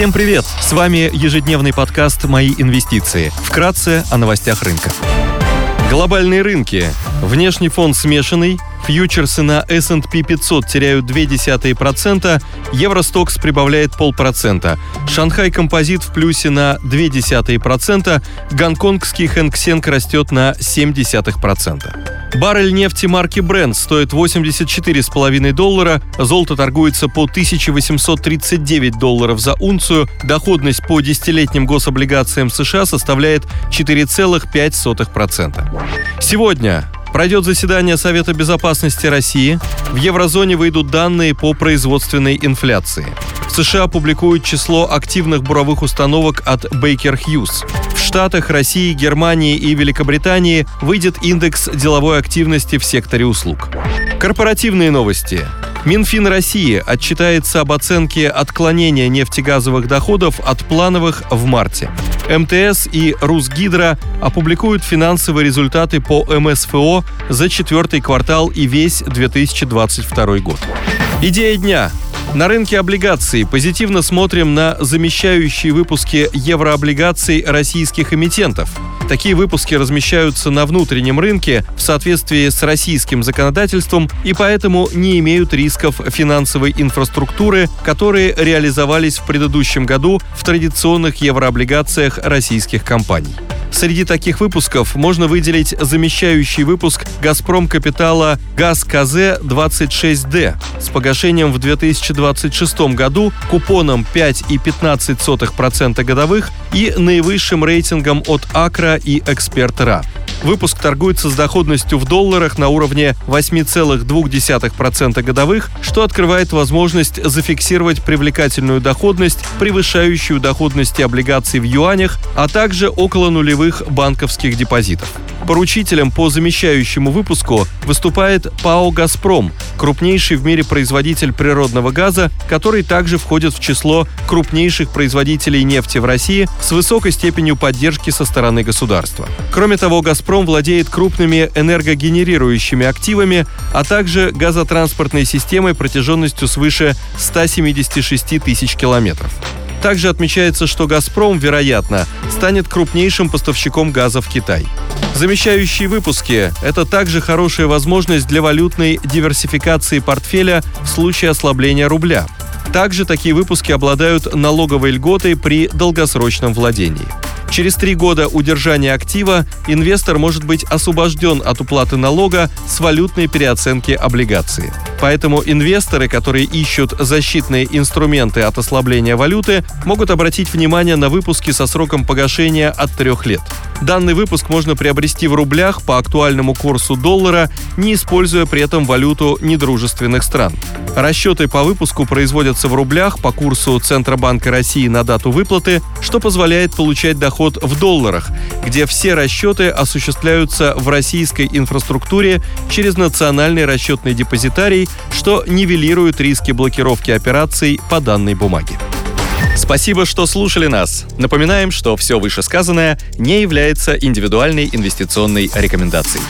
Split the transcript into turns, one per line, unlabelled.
Всем привет! С вами ежедневный подкаст «Мои инвестиции». Вкратце о новостях рынка. Глобальные рынки. Внешний фон смешанный, Фьючерсы на S&P 500 теряют 0,2%, Евростокс прибавляет полпроцента. Шанхай Композит в плюсе на 0,2%, гонконгский Хэнк растет на 0,7%. Баррель нефти марки Brent стоит 84,5 доллара, золото торгуется по 1839 долларов за унцию, доходность по десятилетним гособлигациям США составляет 4,5%. Сегодня Пройдет заседание Совета безопасности России. В еврозоне выйдут данные по производственной инфляции. В США публикуют число активных буровых установок от Baker Hughes. В Штатах, России, Германии и Великобритании выйдет индекс деловой активности в секторе услуг. Корпоративные новости. Минфин России отчитается об оценке отклонения нефтегазовых доходов от плановых в марте. МТС и Русгидро опубликуют финансовые результаты по МСФО за четвертый квартал и весь 2022 год. Идея дня. На рынке облигаций позитивно смотрим на замещающие выпуски еврооблигаций российских эмитентов. Такие выпуски размещаются на внутреннем рынке в соответствии с российским законодательством и поэтому не имеют рисков финансовой инфраструктуры, которые реализовались в предыдущем году в традиционных еврооблигациях российских компаний. Среди таких выпусков можно выделить замещающий выпуск «Газпром Капитала» «Газ КЗ-26Д» с погашением в 2026 году, купоном 5,15% годовых и наивысшим рейтингом от Акра и Эксперт.РА. Выпуск торгуется с доходностью в долларах на уровне 8,2% годовых, что открывает возможность зафиксировать привлекательную доходность, превышающую доходности облигаций в юанях, а также около нулевых банковских депозитов. Поручителем по замещающему выпуску выступает ПАО «Газпром», крупнейший в мире производитель природного газа, который также входит в число крупнейших производителей нефти в России с высокой степенью поддержки со стороны государства. Кроме того, «Газпром» владеет крупными энергогенерирующими активами, а также газотранспортной системой протяженностью свыше 176 тысяч километров. Также отмечается, что «Газпром», вероятно, станет крупнейшим поставщиком газа в Китай. Замещающие выпуски – это также хорошая возможность для валютной диверсификации портфеля в случае ослабления рубля. Также такие выпуски обладают налоговой льготой при долгосрочном владении. Через три года удержания актива инвестор может быть освобожден от уплаты налога с валютной переоценки облигации. Поэтому инвесторы, которые ищут защитные инструменты от ослабления валюты, могут обратить внимание на выпуски со сроком погашения от трех лет. Данный выпуск можно приобрести в рублях по актуальному курсу доллара, не используя при этом валюту недружественных стран. Расчеты по выпуску производятся в рублях по курсу Центробанка России на дату выплаты, что позволяет получать доход в долларах, где все расчеты осуществляются в российской инфраструктуре через национальный расчетный депозитарий, что нивелирует риски блокировки операций по данной бумаге. Спасибо, что слушали нас. Напоминаем, что все вышесказанное не является индивидуальной инвестиционной рекомендацией.